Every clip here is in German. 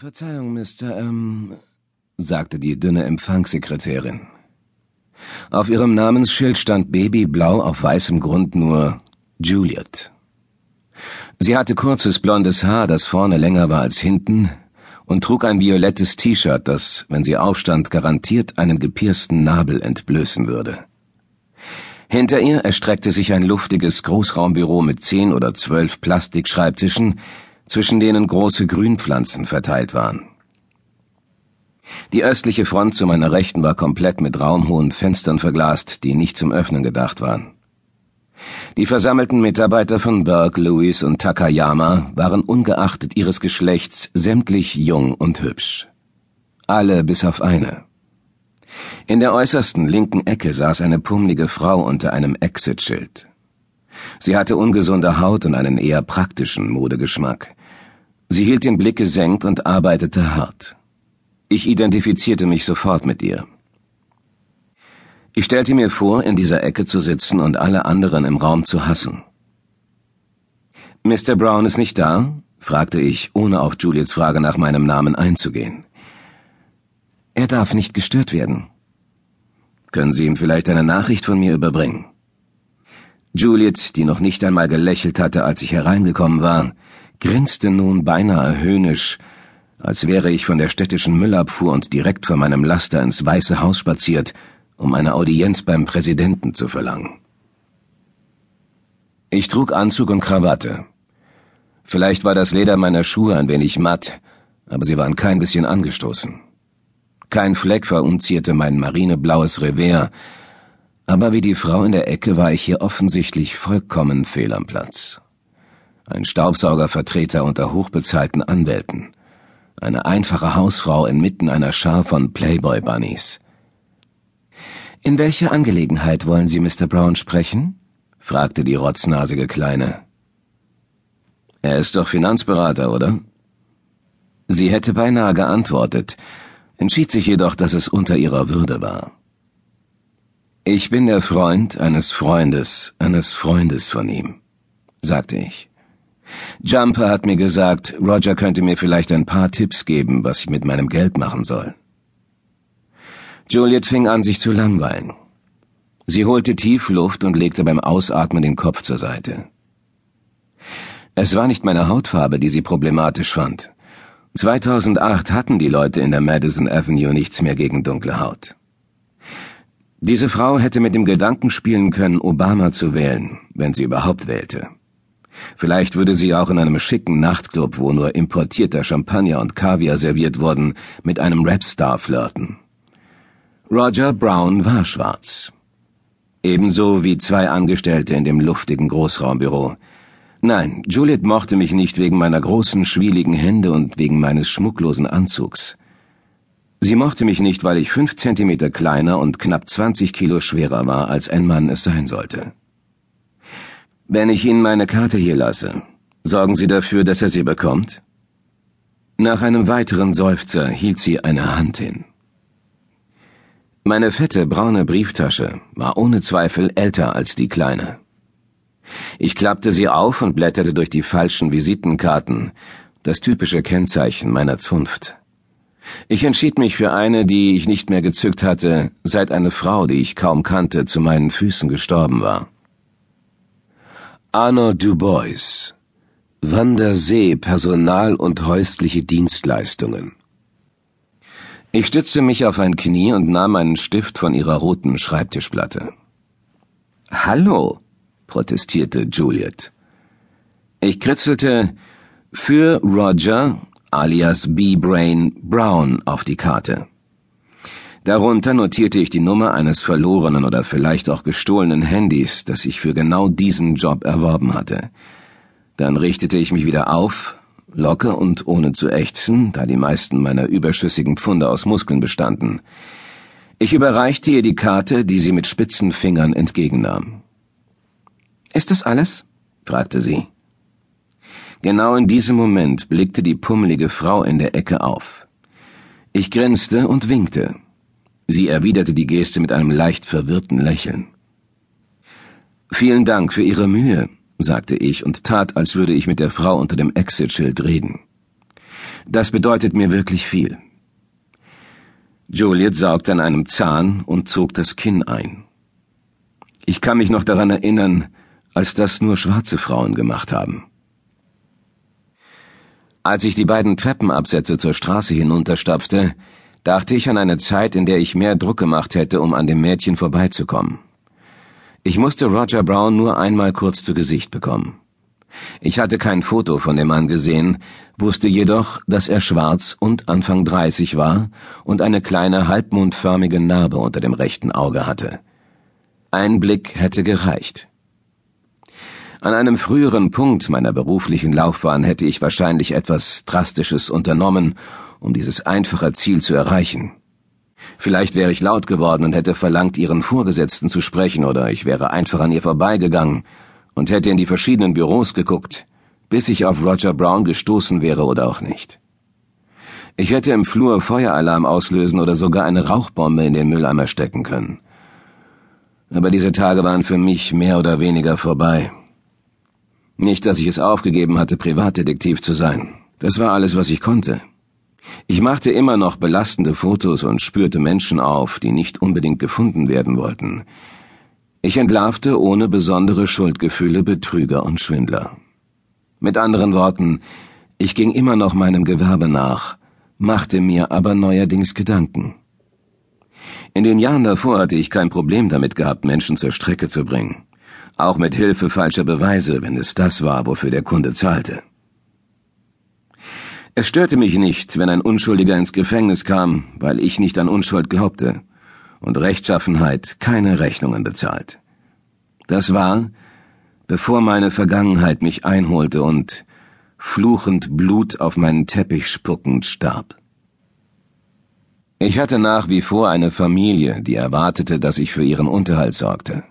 Verzeihung, Mr. Ähm, sagte die dünne Empfangssekretärin. Auf ihrem Namensschild stand babyblau auf weißem Grund nur Juliet. Sie hatte kurzes blondes Haar, das vorne länger war als hinten, und trug ein violettes T-Shirt, das, wenn sie aufstand, garantiert einen gepiersten Nabel entblößen würde. Hinter ihr erstreckte sich ein luftiges Großraumbüro mit zehn oder zwölf Plastikschreibtischen, zwischen denen große Grünpflanzen verteilt waren. Die östliche Front zu meiner Rechten war komplett mit raumhohen Fenstern verglast, die nicht zum Öffnen gedacht waren. Die versammelten Mitarbeiter von Burke, Lewis und Takayama waren ungeachtet ihres Geschlechts sämtlich jung und hübsch. Alle bis auf eine. In der äußersten linken Ecke saß eine pummelige Frau unter einem Exit-Schild. Sie hatte ungesunde Haut und einen eher praktischen Modegeschmack. Sie hielt den Blick gesenkt und arbeitete hart. Ich identifizierte mich sofort mit ihr. Ich stellte mir vor, in dieser Ecke zu sitzen und alle anderen im Raum zu hassen. Mr. Brown ist nicht da? fragte ich, ohne auf Juliets Frage nach meinem Namen einzugehen. Er darf nicht gestört werden. Können Sie ihm vielleicht eine Nachricht von mir überbringen? Juliet, die noch nicht einmal gelächelt hatte, als ich hereingekommen war, grinste nun beinahe höhnisch, als wäre ich von der städtischen Müllabfuhr und direkt vor meinem Laster ins Weiße Haus spaziert, um eine Audienz beim Präsidenten zu verlangen. Ich trug Anzug und Krawatte. Vielleicht war das Leder meiner Schuhe ein wenig matt, aber sie waren kein bisschen angestoßen. Kein Fleck verunzierte mein marineblaues Revers, aber wie die Frau in der Ecke war ich hier offensichtlich vollkommen fehl am Platz ein Staubsaugervertreter unter hochbezahlten Anwälten, eine einfache Hausfrau inmitten einer Schar von Playboy-Bunnies. In welcher Angelegenheit wollen Sie Mr. Brown sprechen? fragte die rotznasige Kleine. Er ist doch Finanzberater, oder? Sie hätte beinahe geantwortet, entschied sich jedoch, dass es unter ihrer Würde war. Ich bin der Freund eines Freundes, eines Freundes von ihm, sagte ich. Jumper hat mir gesagt, Roger könnte mir vielleicht ein paar Tipps geben, was ich mit meinem Geld machen soll. Juliet fing an, sich zu langweilen. Sie holte tief Luft und legte beim Ausatmen den Kopf zur Seite. Es war nicht meine Hautfarbe, die sie problematisch fand. 2008 hatten die Leute in der Madison Avenue nichts mehr gegen dunkle Haut. Diese Frau hätte mit dem Gedanken spielen können, Obama zu wählen, wenn sie überhaupt wählte. Vielleicht würde sie auch in einem schicken Nachtclub, wo nur importierter Champagner und Kaviar serviert wurden, mit einem Rapstar flirten. Roger Brown war schwarz. Ebenso wie zwei Angestellte in dem luftigen Großraumbüro. Nein, Juliet mochte mich nicht wegen meiner großen, schwieligen Hände und wegen meines schmucklosen Anzugs. Sie mochte mich nicht, weil ich fünf Zentimeter kleiner und knapp zwanzig Kilo schwerer war, als ein Mann es sein sollte. Wenn ich Ihnen meine Karte hier lasse, sorgen Sie dafür, dass er sie bekommt? Nach einem weiteren Seufzer hielt sie eine Hand hin. Meine fette braune Brieftasche war ohne Zweifel älter als die kleine. Ich klappte sie auf und blätterte durch die falschen Visitenkarten, das typische Kennzeichen meiner Zunft. Ich entschied mich für eine, die ich nicht mehr gezückt hatte, seit eine Frau, die ich kaum kannte, zu meinen Füßen gestorben war. Arno Dubois Wandersee Personal und häusliche Dienstleistungen Ich stützte mich auf ein Knie und nahm einen Stift von ihrer roten Schreibtischplatte. Hallo, protestierte Juliet. Ich kritzelte für Roger alias B-Brain Brown auf die Karte. Darunter notierte ich die Nummer eines verlorenen oder vielleicht auch gestohlenen Handys, das ich für genau diesen Job erworben hatte. Dann richtete ich mich wieder auf, locker und ohne zu ächzen, da die meisten meiner überschüssigen Pfunde aus Muskeln bestanden. Ich überreichte ihr die Karte, die sie mit spitzen Fingern entgegennahm. Ist das alles? fragte sie. Genau in diesem Moment blickte die pummelige Frau in der Ecke auf. Ich grinste und winkte. Sie erwiderte die Geste mit einem leicht verwirrten Lächeln. Vielen Dank für Ihre Mühe, sagte ich und tat, als würde ich mit der Frau unter dem Exit-Schild reden. Das bedeutet mir wirklich viel. Juliet saugte an einem Zahn und zog das Kinn ein. Ich kann mich noch daran erinnern, als das nur schwarze Frauen gemacht haben. Als ich die beiden Treppenabsätze zur Straße hinunterstapfte, dachte ich an eine Zeit, in der ich mehr Druck gemacht hätte, um an dem Mädchen vorbeizukommen. Ich musste Roger Brown nur einmal kurz zu Gesicht bekommen. Ich hatte kein Foto von dem Mann gesehen, wusste jedoch, dass er schwarz und Anfang 30 war und eine kleine halbmondförmige Narbe unter dem rechten Auge hatte. Ein Blick hätte gereicht. An einem früheren Punkt meiner beruflichen Laufbahn hätte ich wahrscheinlich etwas Drastisches unternommen, um dieses einfache Ziel zu erreichen. Vielleicht wäre ich laut geworden und hätte verlangt, ihren Vorgesetzten zu sprechen, oder ich wäre einfach an ihr vorbeigegangen und hätte in die verschiedenen Büros geguckt, bis ich auf Roger Brown gestoßen wäre oder auch nicht. Ich hätte im Flur Feueralarm auslösen oder sogar eine Rauchbombe in den Mülleimer stecken können. Aber diese Tage waren für mich mehr oder weniger vorbei. Nicht, dass ich es aufgegeben hatte, Privatdetektiv zu sein. Das war alles, was ich konnte. Ich machte immer noch belastende Fotos und spürte Menschen auf, die nicht unbedingt gefunden werden wollten. Ich entlarvte ohne besondere Schuldgefühle Betrüger und Schwindler. Mit anderen Worten, ich ging immer noch meinem Gewerbe nach, machte mir aber neuerdings Gedanken. In den Jahren davor hatte ich kein Problem damit gehabt, Menschen zur Strecke zu bringen auch mit Hilfe falscher Beweise, wenn es das war, wofür der Kunde zahlte. Es störte mich nicht, wenn ein Unschuldiger ins Gefängnis kam, weil ich nicht an Unschuld glaubte und Rechtschaffenheit keine Rechnungen bezahlt. Das war, bevor meine Vergangenheit mich einholte und fluchend Blut auf meinen Teppich spuckend starb. Ich hatte nach wie vor eine Familie, die erwartete, dass ich für ihren Unterhalt sorgte.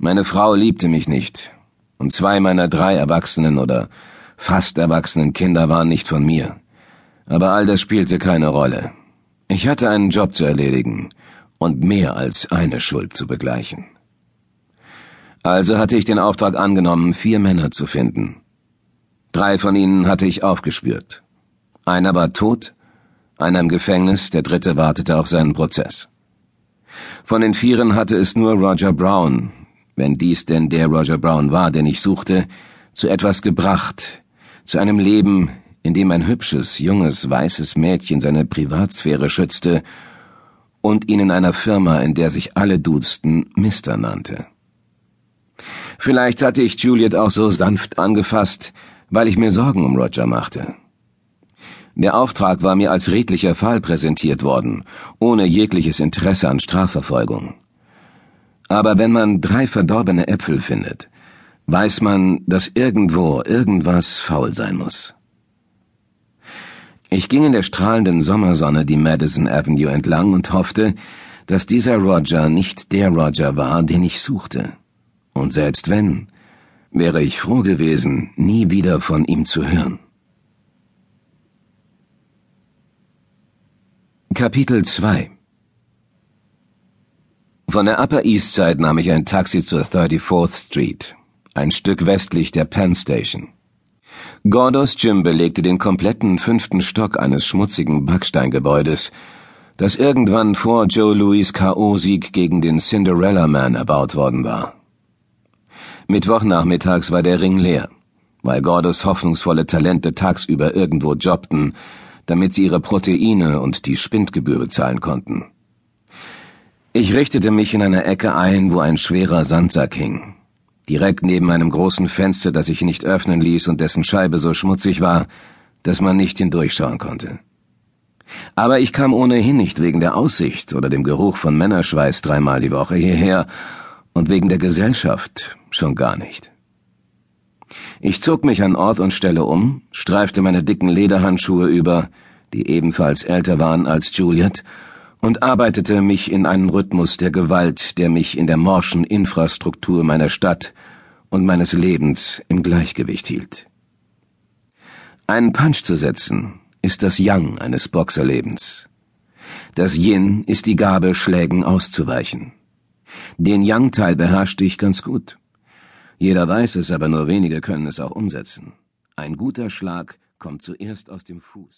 Meine Frau liebte mich nicht, und zwei meiner drei erwachsenen oder fast erwachsenen Kinder waren nicht von mir. Aber all das spielte keine Rolle. Ich hatte einen Job zu erledigen und mehr als eine Schuld zu begleichen. Also hatte ich den Auftrag angenommen, vier Männer zu finden. Drei von ihnen hatte ich aufgespürt. Einer war tot, einer im Gefängnis, der dritte wartete auf seinen Prozess. Von den Vieren hatte es nur Roger Brown, wenn dies denn der Roger Brown war, den ich suchte, zu etwas gebracht, zu einem Leben, in dem ein hübsches, junges, weißes Mädchen seine Privatsphäre schützte und ihn in einer Firma, in der sich alle duzten, Mister nannte. Vielleicht hatte ich Juliet auch so sanft angefasst, weil ich mir Sorgen um Roger machte. Der Auftrag war mir als redlicher Fall präsentiert worden, ohne jegliches Interesse an Strafverfolgung. Aber wenn man drei verdorbene Äpfel findet, weiß man, dass irgendwo irgendwas faul sein muss. Ich ging in der strahlenden Sommersonne die Madison Avenue entlang und hoffte, dass dieser Roger nicht der Roger war, den ich suchte. Und selbst wenn, wäre ich froh gewesen, nie wieder von ihm zu hören. Kapitel 2 von der Upper East Side nahm ich ein Taxi zur 34th Street, ein Stück westlich der Penn Station. Gordos Gym belegte den kompletten fünften Stock eines schmutzigen Backsteingebäudes, das irgendwann vor Joe Louis K.O.-Sieg gegen den Cinderella Man erbaut worden war. Mittwochnachmittags war der Ring leer, weil Gordos hoffnungsvolle Talente tagsüber irgendwo jobbten, damit sie ihre Proteine und die Spindgebühr bezahlen konnten. Ich richtete mich in einer Ecke ein, wo ein schwerer Sandsack hing. Direkt neben einem großen Fenster, das ich nicht öffnen ließ und dessen Scheibe so schmutzig war, dass man nicht hindurchschauen konnte. Aber ich kam ohnehin nicht wegen der Aussicht oder dem Geruch von Männerschweiß dreimal die Woche hierher und wegen der Gesellschaft schon gar nicht. Ich zog mich an Ort und Stelle um, streifte meine dicken Lederhandschuhe über, die ebenfalls älter waren als Juliet, und arbeitete mich in einen Rhythmus der Gewalt, der mich in der morschen Infrastruktur meiner Stadt und meines Lebens im Gleichgewicht hielt. Einen Punch zu setzen ist das Yang eines Boxerlebens. Das Yin ist die Gabe, Schlägen auszuweichen. Den Yang-Teil beherrschte ich ganz gut. Jeder weiß es, aber nur wenige können es auch umsetzen. Ein guter Schlag kommt zuerst aus dem Fuß.